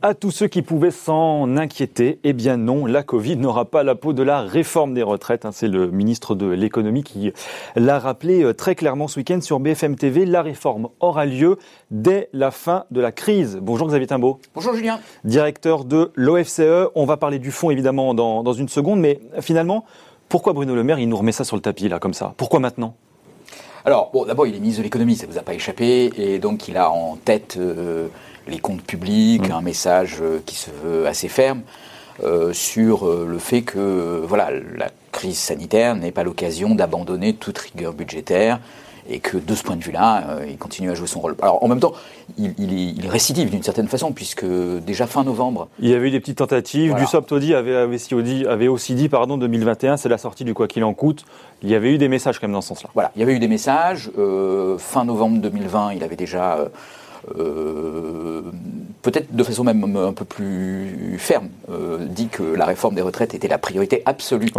À tous ceux qui pouvaient s'en inquiéter, eh bien non, la Covid n'aura pas la peau de la réforme des retraites. Hein. C'est le ministre de l'économie qui l'a rappelé euh, très clairement ce week-end sur BFM TV. La réforme aura lieu dès la fin de la crise. Bonjour Xavier Timbaud. Bonjour Julien. Directeur de l'OFCE. On va parler du fond évidemment dans, dans une seconde, mais finalement, pourquoi Bruno Le Maire il nous remet ça sur le tapis là comme ça? Pourquoi maintenant? Alors, bon, d'abord, il est ministre de l'économie, ça ne vous a pas échappé, et donc il a en tête euh, les comptes publics, mm. un message euh, qui se veut assez ferme euh, sur le fait que voilà, la crise sanitaire n'est pas l'occasion d'abandonner toute rigueur budgétaire et que de ce point de vue-là, euh, il continue à jouer son rôle. Alors en même temps, il, il, récidive d'une certaine façon, puisque déjà fin novembre. Il y avait eu des petites tentatives. Du Audi avait, avait, avait, aussi dit, pardon, 2021, c'est la sortie du quoi qu'il en coûte. Il y avait eu des messages quand même dans ce sens-là. Voilà, il y avait eu des messages. Euh, fin novembre 2020, il avait déjà. Euh, peut-être de façon même un peu plus ferme, dit que la réforme des retraites était la priorité absolue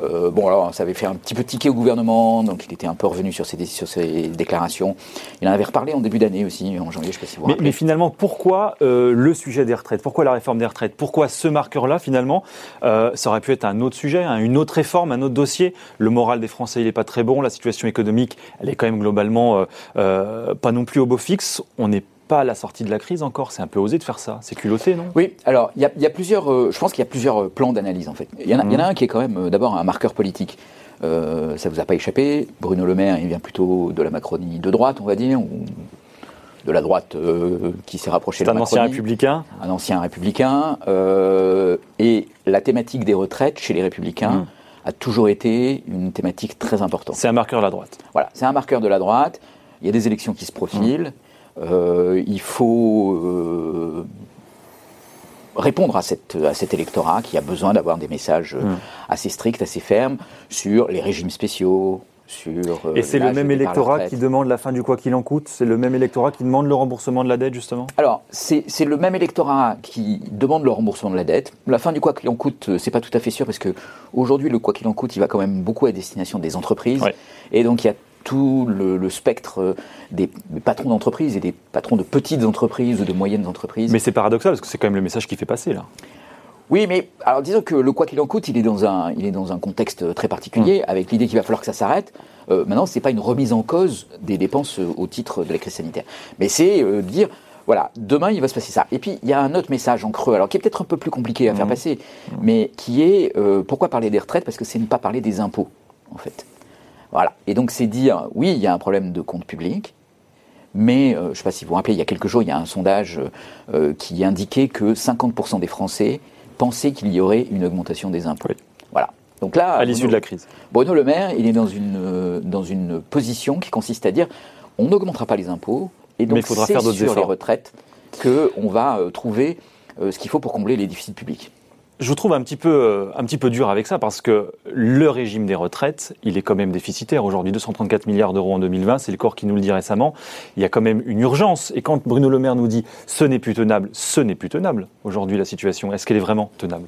euh, bon, alors, ça avait fait un petit peu tiquer au gouvernement, donc il était un peu revenu sur ses, sur ses déclarations. Il en avait reparlé en début d'année aussi, en janvier, je ne sais pas si vous mais, mais finalement, pourquoi euh, le sujet des retraites? Pourquoi la réforme des retraites? Pourquoi ce marqueur-là, finalement euh, Ça aurait pu être un autre sujet, hein, une autre réforme, un autre dossier? Le moral des Français, il n'est pas très bon. La situation économique, elle est quand même globalement pas non plus au beau fixe. On n'est pas à la sortie de la crise encore. C'est un peu osé de faire ça. C'est culotté, non? Oui, alors il y, a plusieurs. Euh, je pense qu'il y a plusieurs euh, plans d'analyse en fait. Il y, en a mhm. un qui est quand même euh, d'abord un marqueur politique. Euh, ça vous a pas échappé. Bruno Le Maire, il vient plutôt de la Macronie de droite, on va dire, ou de la droite qui s'est rapproché de la Macronie. un ancien républicain? Un ancien républicain. et la thématique des retraites chez les républicains. Mhm. a toujours été une thématique très importante. C'est un marqueur de la droite. Voilà, c'est un marqueur de la droite. Il y a des élections qui se profilent. Mhm. Euh, il faut euh, répondre à, cette, à cet électorat qui a besoin d'avoir des messages hmm. assez stricts, assez fermes sur les régimes spéciaux, sur, euh, Et c'est le même électorat qui demande la fin du quoi qu'il en coûte? C'est le même électorat qui demande le remboursement de la dette, justement? Alors, c'est le même électorat qui demande le remboursement de la dette. La fin du quoi qu'il en coûte, c'est pas tout à fait sûr, parce que aujourd'hui, le quoi qu'il en coûte, il va quand même beaucoup à destination des entreprises. Et donc, il y a tout le, spectre des, patrons d'entreprises et des patrons de petites entreprises ou de moyennes entreprises. Mais c'est paradoxal parce que c'est quand même le message qui fait passer là. Oui, mais alors disons que le quoi qu'il en coûte, il est dans un, il est dans un contexte très particulier, mmh. avec l'idée qu'il va falloir que ça s'arrête. Euh, maintenant, ce n'est pas une remise en cause des dépenses au titre de la crise sanitaire, mais c'est euh, dire voilà, demain il va se passer ça. Et puis il y a un autre message en creux, alors qui est peut-être un peu plus compliqué à faire mmh. passer, mais qui est euh, pourquoi parler des retraites? Parce que c'est ne pas parler des impôts, en fait. Voilà. Et donc c'est dire, oui, il y a un problème de compte public, mais euh, je ne sais pas si vous vous rappelez, il y a quelques jours, il y a un sondage euh, qui indiquait que 50% des Français pensaient qu'il y aurait une augmentation des impôts. Voilà. Donc là, à l'issue de la crise. Bruno Le Maire, il est dans une, euh, dans une position qui consiste à dire on n'augmentera pas les impôts, et donc c'est sur les retraites qu'on va trouver ce qu'il faut pour combler les déficits publics. Je vous trouve un petit peu, euh, un petit peu dur avec ça parce que le régime des retraites, il est quand même déficitaire. Aujourd'hui, 234 milliards d'euros en 2020, c'est le corps qui nous le dit récemment. Il y a quand même une urgence. Et quand Bruno Le Maire nous dit ce n'est plus tenable, ce n'est plus tenable aujourd'hui la situation. Est-ce qu'elle est vraiment tenable?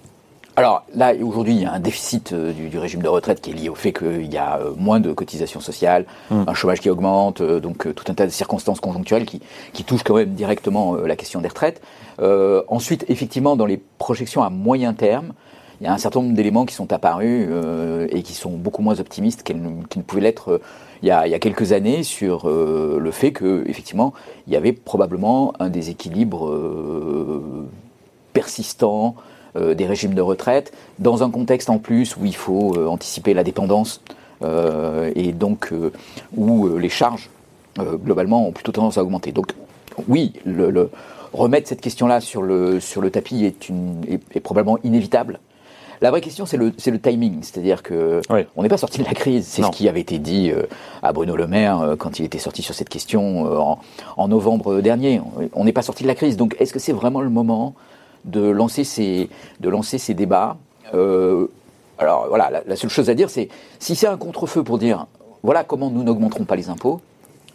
Alors là, aujourd'hui, il y a un déficit euh, du, régime de retraite qui est lié au fait qu'il y a euh, moins de cotisations sociales, hum. un chômage qui augmente, donc tout un tas de circonstances conjoncturelles qui, qui touchent quand même directement la question des retraites. Euh, ensuite, effectivement, dans les projections à moyen terme, il y a un certain nombre d'éléments qui sont apparus euh, et qui sont beaucoup moins optimistes qu'ils ne, pouvaient l'être euh, il, y a, quelques années sur le fait que effectivement il y avait probablement un déséquilibre persistant des régimes de retraite dans un contexte en plus où il faut anticiper la dépendance et donc où les charges globalement ont plutôt tendance à augmenter. Donc oui, le remettre cette question-là sur le, sur le tapis est, une, est, probablement inévitable. La vraie question, c'est le, le, timing, c'est-à-dire que on n'est pas sorti de la crise. C'est ce qui avait été dit euh, à Bruno Le Maire euh, quand il était sorti sur cette question euh, en, en, novembre dernier. On n'est pas sorti de la crise. Donc, est-ce que c'est vraiment le moment de lancer ces, de lancer ces débats Alors, voilà, la, seule chose à dire, c'est si c'est un contre-feu pour dire voilà comment nous n'augmenterons pas les impôts,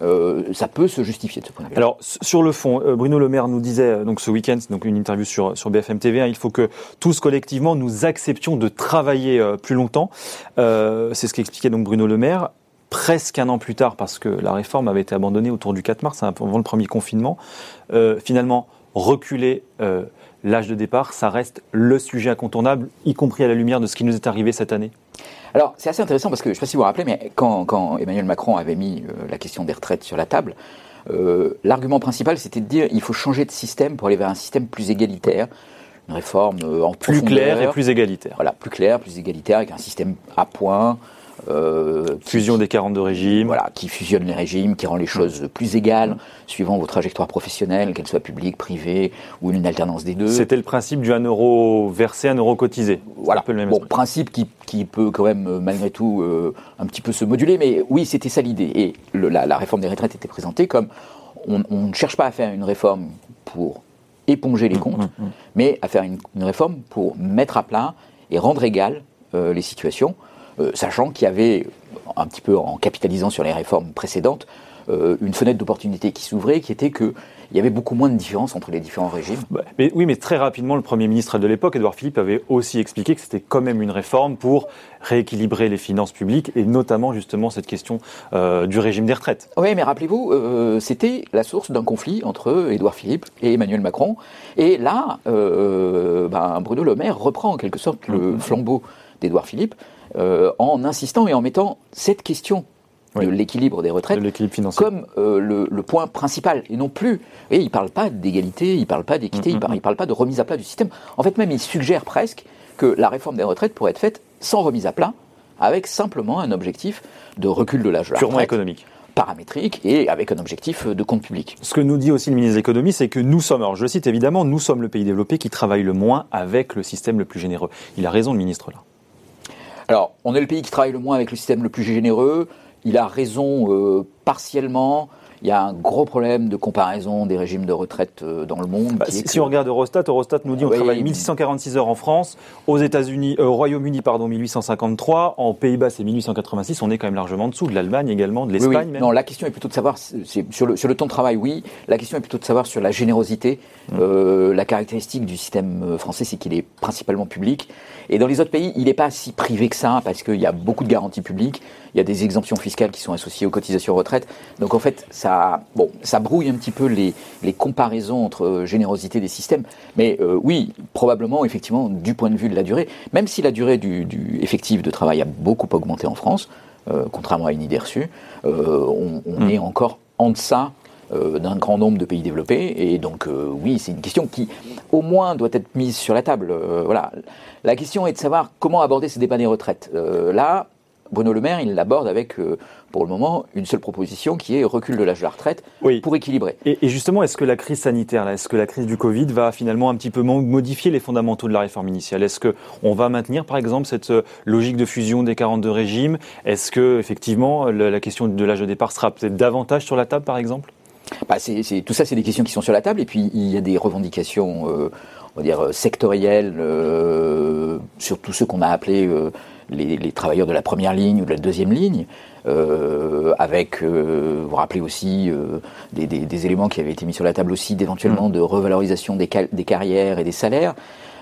euh, ça peut se justifier de ce point de vue. Alors sur le fond, euh, Bruno Le Maire nous disait euh, donc ce week-end, donc une interview sur sur BFM TV, hein, il faut que tous collectivement nous acceptions de travailler plus longtemps. C'est ce qu'expliquait donc Bruno Le Maire presque un an plus tard, parce que la réforme avait été abandonnée autour du 4 mars, hein, avant le premier confinement. finalement, reculer l'âge de départ, ça reste le sujet incontournable, y compris à la lumière de ce qui nous est arrivé cette année. Alors, c'est assez intéressant parce que, je ne sais pas si vous vous rappelez, mais quand, Emmanuel Macron avait mis la question des retraites sur la table, l'argument principal, c'était de dire qu'il faut changer de système pour aller vers un système plus égalitaire, une réforme en plus claire et plus égalitaire. Voilà, plus clair, plus égalitaire, avec un système à points, euh, Fusion des 42 régimes. Voilà, qui fusionne les régimes, qui rend les choses plus égales, suivant vos trajectoires professionnelles, qu'elles soient publiques, privées, ou une alternance des deux. C'était le principe du 1 euro versé, 1 euro cotisé. Voilà, le même bon, principe qui, qui, peut quand même, euh, malgré tout, euh, un petit peu se moduler, mais oui, c'était ça l'idée. Et la, réforme des retraites était présentée comme on, ne cherche pas à faire une réforme pour éponger les mmh, comptes, mmh, mmh. mais à faire une, réforme pour mettre à plat et rendre égales les situations sachant qu'il y avait, un petit peu en capitalisant sur les réformes précédentes, euh, une fenêtre d'opportunité qui s'ouvrait, qui était qu'il y avait beaucoup moins de différence entre les différents régimes. Bah, mais, oui, mais très rapidement, le Premier ministre de l'époque, Édouard Philippe, avait aussi expliqué que c'était quand même une réforme pour rééquilibrer les finances publiques et notamment justement cette question euh, du régime des retraites. Oui, mais rappelez-vous, c'était la source d'un conflit entre Édouard Philippe et Emmanuel Macron. Et là, ben, Bruno Le Maire reprend en quelque sorte le mm-hmm. flambeau d'Édouard Philippe euh, en insistant et en mettant cette question de l'équilibre des retraites comme euh, le, point principal et non plus. Et il ne parle pas d'égalité, il ne parle pas d'équité, il ne parle, pas de remise à plat du système. En fait, même il suggère presque que la réforme des retraites pourrait être faite sans remise à plat, avec simplement un objectif de recul de l'âge de Purement économique paramétrique et avec un objectif de compte public. Ce que nous dit aussi le ministre de l'économie, c'est que nous sommes, alors je cite évidemment, nous sommes le pays développé qui travaille le moins avec le système le plus généreux. Il a raison le ministre là. Alors, on est le pays qui travaille le moins avec le système le plus généreux. Il a raison euh, partiellement. Il y a un gros problème de comparaison des régimes de retraite euh, dans le monde. Bah, si, on regarde Eurostat, Eurostat nous dit qu'on travaille 1646 heures en France, aux États-Unis, euh, au Royaume-Uni, pardon, 1853, en Pays-Bas, c'est 1886. On est quand même largement en dessous de l'Allemagne également, de l'Espagne. Non, la question est plutôt de savoir sur le, sur le temps de travail, oui. La question est plutôt de savoir sur la générosité. Mmh. Euh, la caractéristique du système français, c'est qu'il est principalement public. Et dans les autres pays, il n'est pas si privé que ça, parce qu'il y a beaucoup de garanties publiques, il y a des exemptions fiscales qui sont associées aux cotisations retraite. Donc en fait, ça, bon, ça brouille un petit peu les, les comparaisons entre euh, générosité des systèmes. Mais euh, oui, probablement, effectivement, du point de vue de la durée, même si la durée du, du effectif de travail a beaucoup augmenté en France, euh, contrairement à une idée reçue, on, on hmm. est encore en deçà d'un grand nombre de pays développés. Et donc, oui, c'est une question qui, au moins, doit être mise sur la table. voilà. La question est de savoir comment aborder ce débat des retraites. là, Bruno Le Maire, il l'aborde avec, euh, pour le moment, une seule proposition qui est recul de l'âge de la retraite pour équilibrer. Et, justement, est-ce que la crise sanitaire, est-ce que la crise du Covid va finalement un petit peu modifier les fondamentaux de la réforme initiale? Est-ce qu'on va maintenir, par exemple, cette euh, logique de fusion des 42 régimes? Est-ce que, effectivement, la, question de l'âge de départ sera peut-être davantage sur la table, par exemple? Bah, Tout ça, c'est des questions qui sont sur la table. Et puis, il y a des revendications, euh, on va dire, sectorielles, sur tous ceux qu'on a appelés les, travailleurs de la première ligne ou de la deuxième ligne, euh, avec, euh, vous rappelez aussi, euh, des, éléments qui avaient été mis sur la table aussi, d'éventuellement mm. de revalorisation des, des, carrières et des salaires.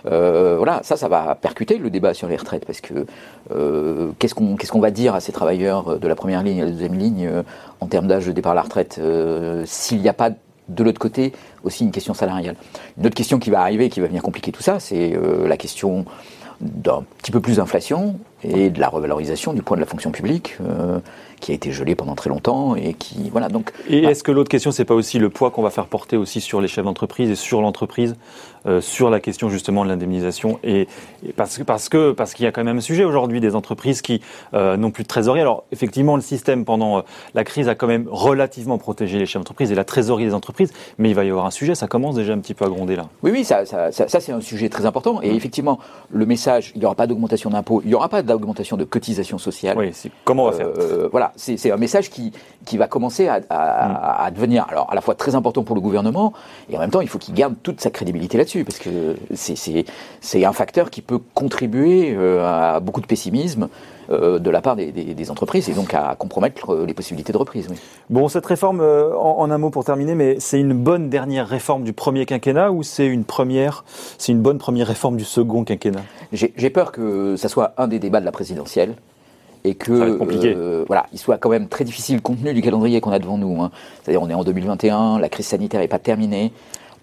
voilà, ça, ça va percuter le débat sur les retraites, parce que qu'est-ce qu'on qu'est-ce qu'on va dire à ces travailleurs de la première ligne et de la deuxième ligne en termes d'âge de départ à la retraite s'il n'y a pas de l'autre côté aussi une question salariale? Une autre question qui va arriver, qui va venir compliquer tout ça, c'est la question d'un petit peu plus d'inflation et de la revalorisation du point de la fonction publique euh, qui a été gelé pendant très longtemps et qui voilà donc. Et est-ce que l'autre question c'est pas aussi le poids qu'on va faire porter aussi sur les chefs d'entreprise et sur l'entreprise euh, sur la question justement de l'indemnisation et, parce que parce que parce qu'il y a quand même un sujet aujourd'hui des entreprises qui euh, n'ont plus de trésorerie. Alors effectivement le système pendant euh, la crise a quand même relativement protégé les chefs d'entreprise et la trésorerie des entreprises, mais il va y avoir un sujet, ça commence déjà un petit peu à gronder là. Oui oui ça ça, ça, c'est un sujet très important et mmh. effectivement le message il n'y aura pas d'augmentation d'impôts, il n'y aura pas d'augmentation de cotisation sociale. Oui comment on va faire Voilà c'est un message qui qui va commencer à, à, mmh. à, devenir alors à la fois très important pour le gouvernement et en même temps il faut qu'il garde toute sa crédibilité là-dessus parce que c'est un facteur qui peut contribuer euh, à beaucoup de pessimisme euh, de la part des, entreprises et donc à compromettre euh, les possibilités de reprise. Bon, cette réforme, en, un mot pour terminer, mais c'est une bonne dernière réforme du premier quinquennat ou c'est une première, c'est une bonne première réforme du second quinquennat? J'ai peur que ça soit un des débats de la présidentielle et que voilà, il soit quand même très difficile compte tenu du calendrier qu'on a devant nous. Hein. C'est-à-dire on est en 2021, la crise sanitaire n'est pas terminée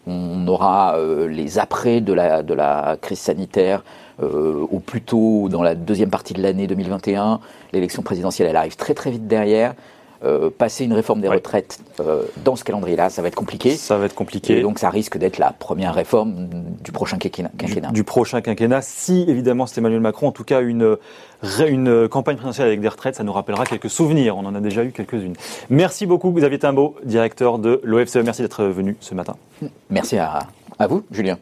On aura les après de la, de la crise sanitaire au plus tôt dans la deuxième partie de l'année 2021. L'élection présidentielle, elle arrive très très vite derrière. Euh, passer une réforme des retraites euh, dans ce calendrier-là, ça va être compliqué. Ça va être compliqué. Et donc ça risque d'être la première réforme du prochain quinquennat. Du, prochain quinquennat, si évidemment c'est Emmanuel Macron, en tout cas une, une campagne présidentielle avec des retraites, ça nous rappellera quelques souvenirs. On en a déjà eu quelques-unes. Merci beaucoup Xavier Timbaud, directeur de l'OFCE. Merci d'être venu ce matin. Merci à, à vous, Julien.